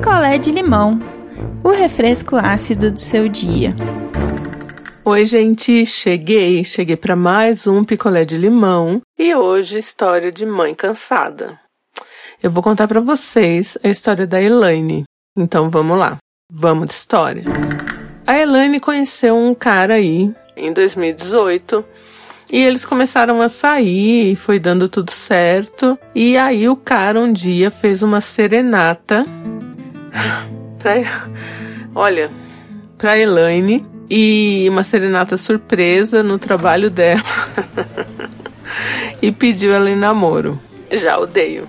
picolé de limão, o refresco ácido do seu dia. Oi, gente, cheguei, cheguei para mais um picolé de limão e hoje história de mãe cansada. Eu vou contar para vocês a história da Elaine. Então vamos lá, vamos de história. A Elaine conheceu um cara aí em 2018 e eles começaram a sair, foi dando tudo certo. E aí o cara um dia fez uma serenata pra, olha, pra Elaine e uma serenata surpresa no trabalho dela. e pediu ela em namoro. Já odeio.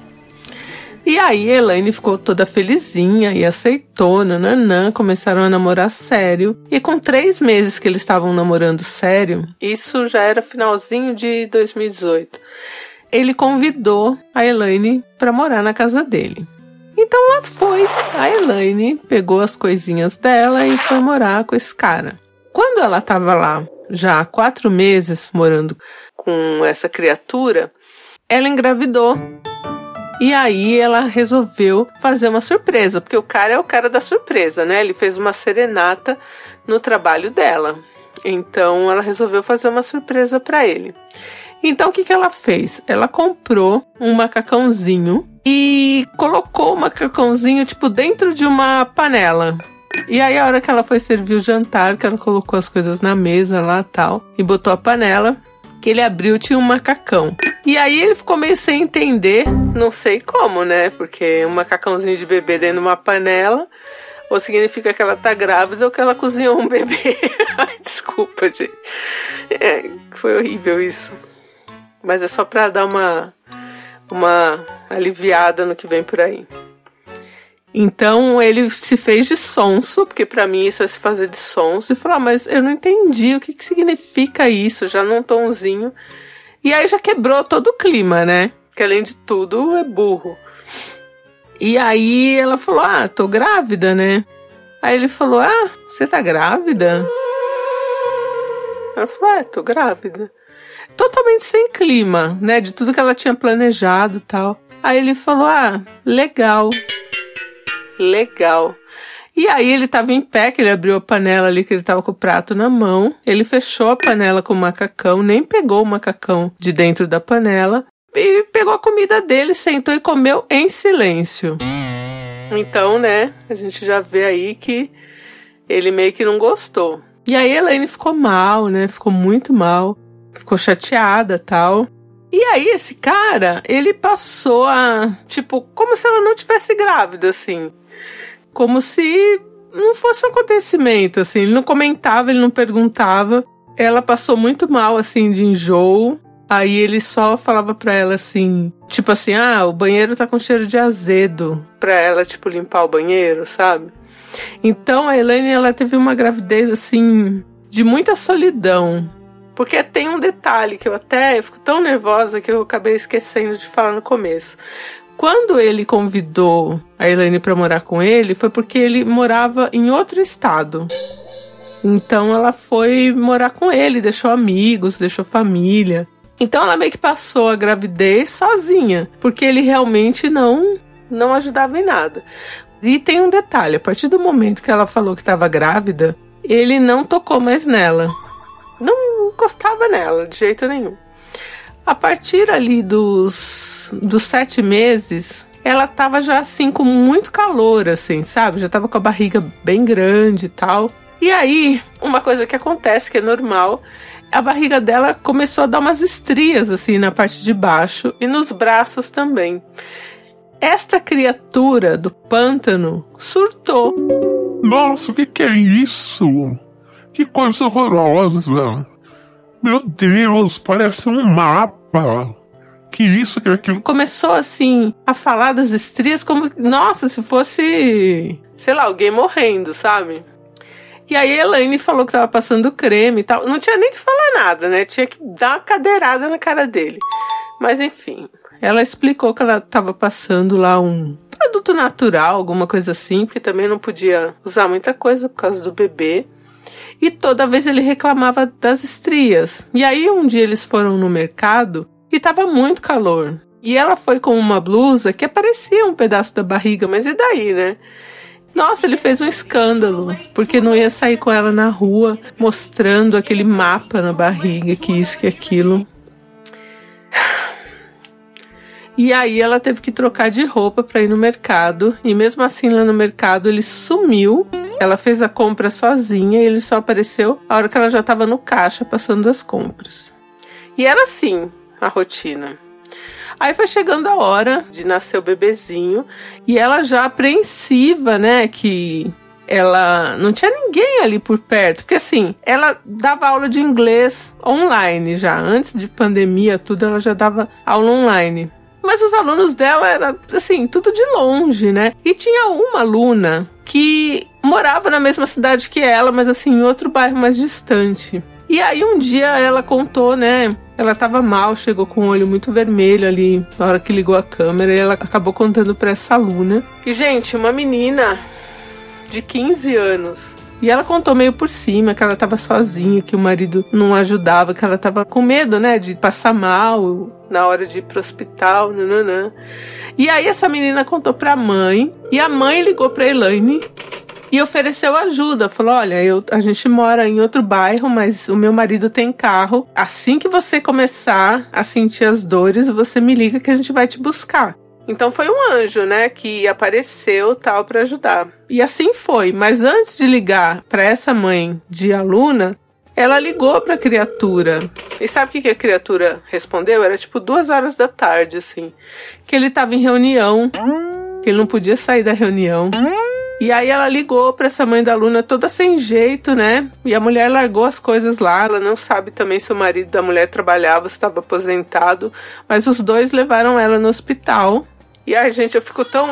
E aí Elaine ficou toda felizinha e aceitou, nananã, começaram a namorar sério. E com três meses que eles estavam namorando sério, isso já era finalzinho de 2018, ele convidou a Elaine para morar na casa dele. Então lá foi, a Elaine pegou as coisinhas dela e foi morar com esse cara. Quando ela estava lá, já há quatro meses morando com essa criatura, ela engravidou. E aí ela resolveu fazer uma surpresa, porque o cara é o cara da surpresa, né? Ele fez uma serenata no trabalho dela. Então ela resolveu fazer uma surpresa para ele. Então o que, que ela fez? Ela comprou um macacãozinho e colocou o macacãozinho tipo dentro de uma panela. E aí a hora que ela foi servir o jantar, que ela colocou as coisas na mesa lá tal e botou a panela, que ele abriu tinha um macacão. E aí ele ficou meio sem entender, não sei como, né? Porque um macacãozinho de bebê dentro de uma panela, ou significa que ela tá grávida ou que ela cozinhou um bebê. Ai, desculpa, gente. É, foi horrível isso. Mas é só pra dar uma, uma aliviada no que vem por aí. Então ele se fez de sonso, porque para mim isso é se fazer de sonso, e falou: ah, mas eu não entendi o que, que significa isso, já num tomzinho. E aí já quebrou todo o clima, né? Que além de tudo é burro. E aí ela falou: Ah, tô grávida, né? Aí ele falou: Ah, você tá grávida? Ela falou: É, tô grávida. Totalmente sem clima, né? De tudo que ela tinha planejado tal. Aí ele falou: Ah, legal. Legal. E aí ele tava em pé, que ele abriu a panela ali, que ele tava com o prato na mão. Ele fechou a panela com o macacão, nem pegou o macacão de dentro da panela. E pegou a comida dele, sentou e comeu em silêncio. Então, né, a gente já vê aí que ele meio que não gostou. E aí a Elaine ficou mal, né? Ficou muito mal. Ficou chateada tal. E aí esse cara, ele passou a, tipo, como se ela não tivesse grávida, assim como se não fosse um acontecimento, assim. Ele não comentava, ele não perguntava. Ela passou muito mal, assim, de enjoo. Aí ele só falava pra ela assim, tipo assim, ah, o banheiro tá com cheiro de azedo. Pra ela, tipo, limpar o banheiro, sabe? Então a Elaine, ela teve uma gravidez, assim, de muita solidão. Porque tem um detalhe que eu até eu fico tão nervosa que eu acabei esquecendo de falar no começo. Quando ele convidou a Elaine para morar com ele, foi porque ele morava em outro estado. Então ela foi morar com ele, deixou amigos, deixou família. Então ela meio que passou a gravidez sozinha, porque ele realmente não não ajudava em nada. E tem um detalhe, a partir do momento que ela falou que estava grávida, ele não tocou mais nela. Encostava nela de jeito nenhum. A partir ali dos, dos sete meses, ela tava já assim com muito calor, assim, sabe? Já tava com a barriga bem grande e tal. E aí, uma coisa que acontece, que é normal, a barriga dela começou a dar umas estrias, assim, na parte de baixo e nos braços também. Esta criatura do pântano surtou. Nossa, o que, que é isso? Que coisa horrorosa! Meu Deus, parece um mapa. Que isso, que aquilo. Começou assim a falar das estrias como, nossa, se fosse, sei lá, alguém morrendo, sabe? E aí a Elaine falou que tava passando creme e tal. Não tinha nem que falar nada, né? Tinha que dar uma cadeirada na cara dele. Mas enfim, ela explicou que ela tava passando lá um produto natural, alguma coisa assim, porque também não podia usar muita coisa por causa do bebê. E toda vez ele reclamava das estrias. E aí um dia eles foram no mercado e tava muito calor. E ela foi com uma blusa que aparecia um pedaço da barriga, mas e daí, né? Nossa, ele fez um escândalo, porque não ia sair com ela na rua mostrando aquele mapa na barriga, que isso, que aquilo. E aí ela teve que trocar de roupa para ir no mercado, e mesmo assim lá no mercado ele sumiu. Ela fez a compra sozinha e ele só apareceu a hora que ela já estava no caixa passando as compras. E era assim a rotina. Aí foi chegando a hora de nascer o bebezinho e ela já apreensiva, né, que ela não tinha ninguém ali por perto, porque assim, ela dava aula de inglês online já, antes de pandemia, tudo ela já dava aula online. Mas os alunos dela era assim, tudo de longe, né? E tinha uma aluna que morava na mesma cidade que ela, mas assim, em outro bairro mais distante. E aí um dia ela contou, né? Ela tava mal, chegou com o olho muito vermelho ali na hora que ligou a câmera e ela acabou contando para essa aluna. E gente, uma menina de 15 anos e ela contou meio por cima que ela estava sozinha, que o marido não ajudava, que ela estava com medo, né, de passar mal na hora de ir pro hospital, nananã. E aí essa menina contou pra mãe, e a mãe ligou pra Elaine e ofereceu ajuda. Falou: Olha, eu, a gente mora em outro bairro, mas o meu marido tem carro. Assim que você começar a sentir as dores, você me liga que a gente vai te buscar. Então foi um anjo, né, que apareceu tal para ajudar. E assim foi, mas antes de ligar para essa mãe de aluna, ela ligou para a criatura. E sabe o que, a criatura respondeu? Era tipo duas horas da tarde, assim, que ele estava em reunião, que ele não podia sair da reunião. E aí ela ligou para essa mãe da aluna toda sem jeito, né? E a mulher largou as coisas lá. Ela não sabe também se o marido da mulher trabalhava, se estava aposentado, mas os dois levaram ela no hospital. E ai, gente, eu fico tão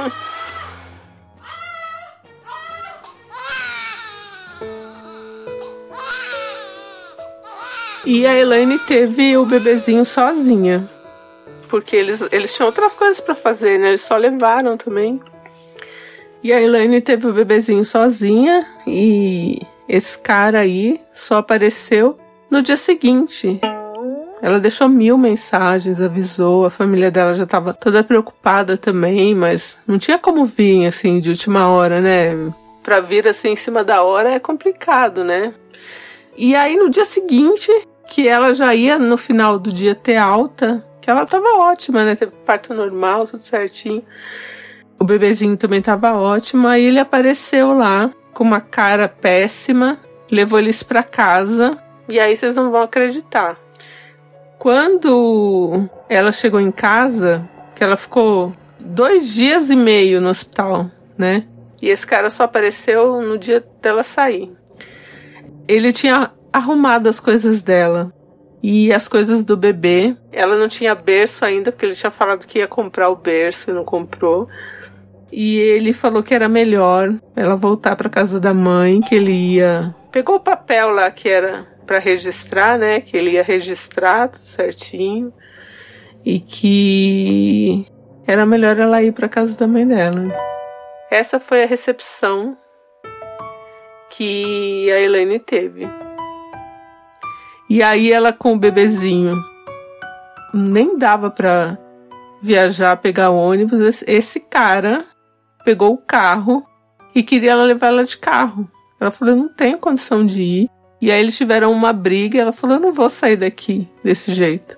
E a Elaine teve o bebezinho sozinha. Porque eles, eles tinham outras coisas para fazer, né? Eles só levaram também. E a Elaine teve o bebezinho sozinha e esse cara aí só apareceu no dia seguinte. Ela deixou mil mensagens, avisou, a família dela já estava toda preocupada também, mas não tinha como vir assim de última hora, né? Pra vir assim em cima da hora é complicado, né? E aí no dia seguinte, que ela já ia no final do dia ter alta, que ela tava ótima, né? Teve parto normal, tudo certinho. O bebezinho também tava ótimo, aí ele apareceu lá com uma cara péssima, levou eles para casa, e aí vocês não vão acreditar. Quando ela chegou em casa, que ela ficou dois dias e meio no hospital, né? E esse cara só apareceu no dia dela sair. Ele tinha arrumado as coisas dela e as coisas do bebê. Ela não tinha berço ainda, porque ele tinha falado que ia comprar o berço e não comprou. E ele falou que era melhor ela voltar para casa da mãe, que ele ia. Pegou o papel lá que era para registrar, né? Que ele ia registrar tudo certinho. E que era melhor ela ir para casa da mãe dela. Essa foi a recepção que a Elaine teve. E aí ela com o bebezinho nem dava para viajar, pegar ônibus. Esse cara pegou o carro e queria levar ela de carro. Ela falou: não tenho condição de ir. E aí eles tiveram uma briga e ela falou: Eu não vou sair daqui desse jeito.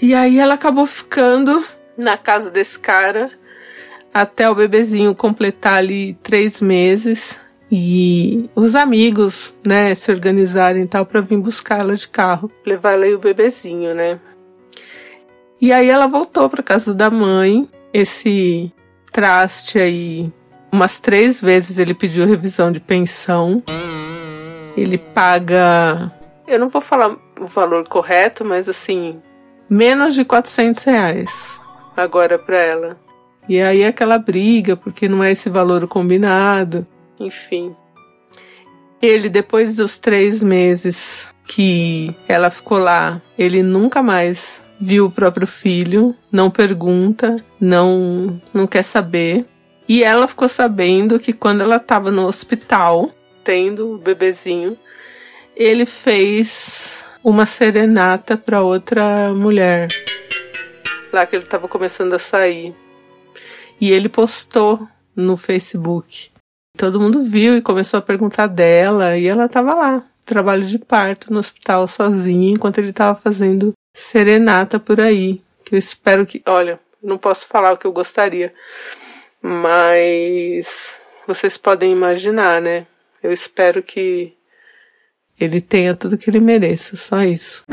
E aí ela acabou ficando na casa desse cara até o bebezinho completar ali três meses e os amigos, né, se organizarem e tal para vir buscar ela de carro, levar ela e o bebezinho, né? E aí ela voltou para casa da mãe. Esse traste aí, umas três vezes ele pediu revisão de pensão. Ele paga. Eu não vou falar o valor correto, mas assim. Menos de 400 reais agora para ela. E aí aquela briga, porque não é esse valor combinado. Enfim. Ele, depois dos três meses que ela ficou lá, ele nunca mais viu o próprio filho, não pergunta, não, não quer saber. E ela ficou sabendo que quando ela estava no hospital, tendo o bebezinho, ele fez uma serenata para outra mulher. Lá que ele estava começando a sair. E ele postou no Facebook. Todo mundo viu e começou a perguntar dela, e ela tava lá, trabalho de parto no hospital sozinha, enquanto ele tava fazendo serenata por aí. Que eu espero que. Olha, não posso falar o que eu gostaria, mas vocês podem imaginar, né? Eu espero que ele tenha tudo que ele mereça, só isso.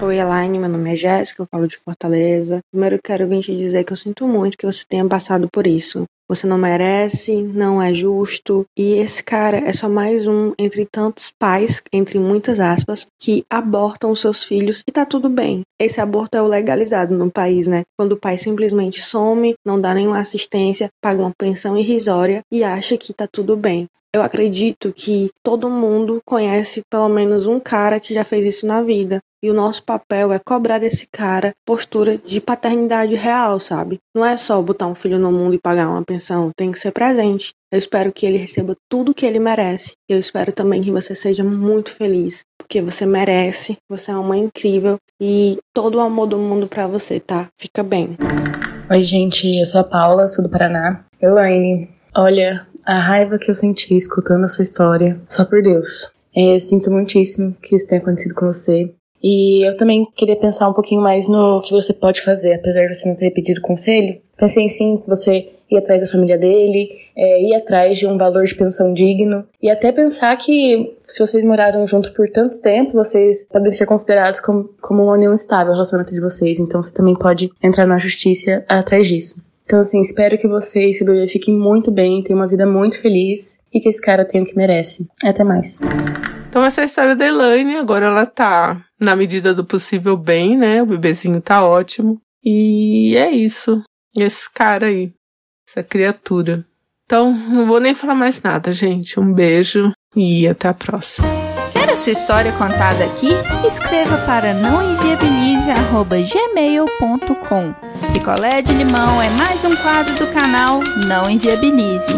Oi, Elaine, meu nome é Jéssica, eu falo de Fortaleza. Primeiro quero vir te dizer que eu sinto muito que você tenha passado por isso. Você não merece, não é justo. E esse cara é só mais um entre tantos pais, entre muitas aspas, que abortam seus filhos e tá tudo bem. Esse aborto é o legalizado no país, né? Quando o pai simplesmente some, não dá nenhuma assistência, paga uma pensão irrisória e acha que tá tudo bem. Eu acredito que todo mundo conhece pelo menos um cara que já fez isso na vida. E o nosso papel é cobrar desse cara postura de paternidade real, sabe? Não é só botar um filho no mundo e pagar uma pensão, tem que ser presente. Eu espero que ele receba tudo que ele merece. Eu espero também que você seja muito feliz, porque você merece. Você é uma mãe incrível e todo o amor do mundo para você, tá? Fica bem. Oi, gente, eu sou a Paula, sou do Paraná. Elaine, olha, a raiva que eu senti escutando a sua história, só por Deus. É, sinto muitíssimo que isso tenha acontecido com você. E eu também queria pensar um pouquinho mais no que você pode fazer, apesar de você não ter pedido conselho. Pensei sim que você ir atrás da família dele, é, ir atrás de um valor de pensão digno e até pensar que se vocês moraram junto por tanto tempo, vocês podem ser considerados como, como uma união estável o relacionamento de vocês. Então você também pode entrar na justiça atrás disso. Então, assim, espero que você e esse bebê fiquem muito bem, tenham uma vida muito feliz e que esse cara tenha o que merece. Até mais. Então, essa é a história da Elaine. Agora ela tá, na medida do possível, bem, né? O bebezinho tá ótimo. E é isso. Esse cara aí. Essa criatura. Então, não vou nem falar mais nada, gente. Um beijo e até a próxima. Quer a sua história contada aqui? Escreva para nãoenviabilize.gmail.com Picolé de limão é mais um quadro do canal Não Enviabilize.